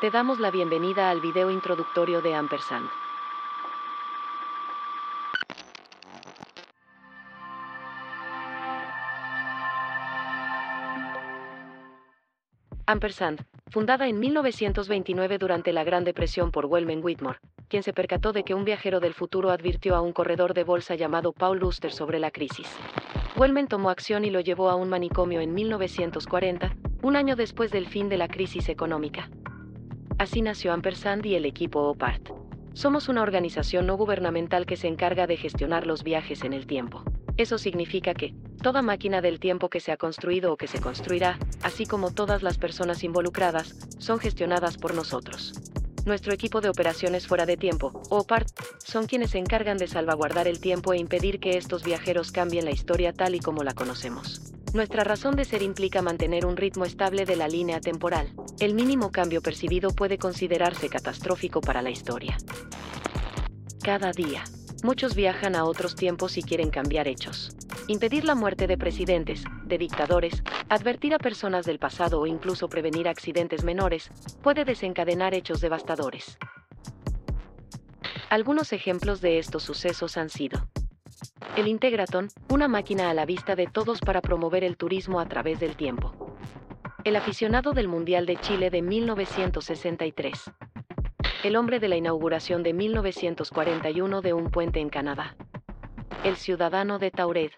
Te damos la bienvenida al video introductorio de Ampersand. Ampersand, fundada en 1929 durante la Gran Depresión por Wellman Whitmore, quien se percató de que un viajero del futuro advirtió a un corredor de bolsa llamado Paul Luster sobre la crisis. Wellman tomó acción y lo llevó a un manicomio en 1940, un año después del fin de la crisis económica. Así nació Ampersand y el equipo OPART. Somos una organización no gubernamental que se encarga de gestionar los viajes en el tiempo. Eso significa que, toda máquina del tiempo que se ha construido o que se construirá, así como todas las personas involucradas, son gestionadas por nosotros. Nuestro equipo de operaciones fuera de tiempo, OPART, son quienes se encargan de salvaguardar el tiempo e impedir que estos viajeros cambien la historia tal y como la conocemos. Nuestra razón de ser implica mantener un ritmo estable de la línea temporal. El mínimo cambio percibido puede considerarse catastrófico para la historia. Cada día, muchos viajan a otros tiempos y quieren cambiar hechos. Impedir la muerte de presidentes, de dictadores, advertir a personas del pasado o incluso prevenir accidentes menores, puede desencadenar hechos devastadores. Algunos ejemplos de estos sucesos han sido el Integraton, una máquina a la vista de todos para promover el turismo a través del tiempo. El aficionado del Mundial de Chile de 1963. El hombre de la inauguración de 1941 de un puente en Canadá. El ciudadano de Taured.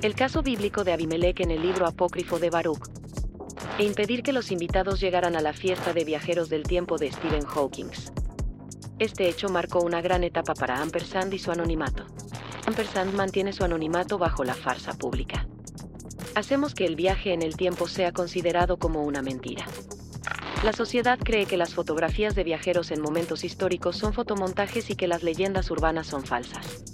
El caso bíblico de Abimelech en el libro apócrifo de Baruch. E impedir que los invitados llegaran a la fiesta de viajeros del tiempo de Stephen Hawking. Este hecho marcó una gran etapa para Ampersand y su anonimato. Ampersand mantiene su anonimato bajo la farsa pública. Hacemos que el viaje en el tiempo sea considerado como una mentira. La sociedad cree que las fotografías de viajeros en momentos históricos son fotomontajes y que las leyendas urbanas son falsas.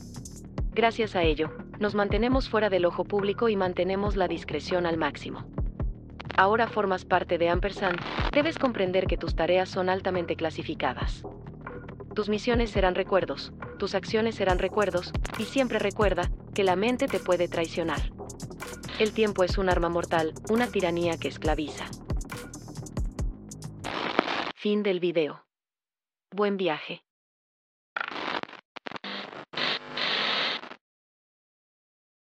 Gracias a ello, nos mantenemos fuera del ojo público y mantenemos la discreción al máximo. Ahora formas parte de Ampersand, debes comprender que tus tareas son altamente clasificadas. Tus misiones serán recuerdos, tus acciones serán recuerdos, y siempre recuerda que la mente te puede traicionar. El tiempo es un arma mortal, una tiranía que esclaviza. Fin del video. Buen viaje.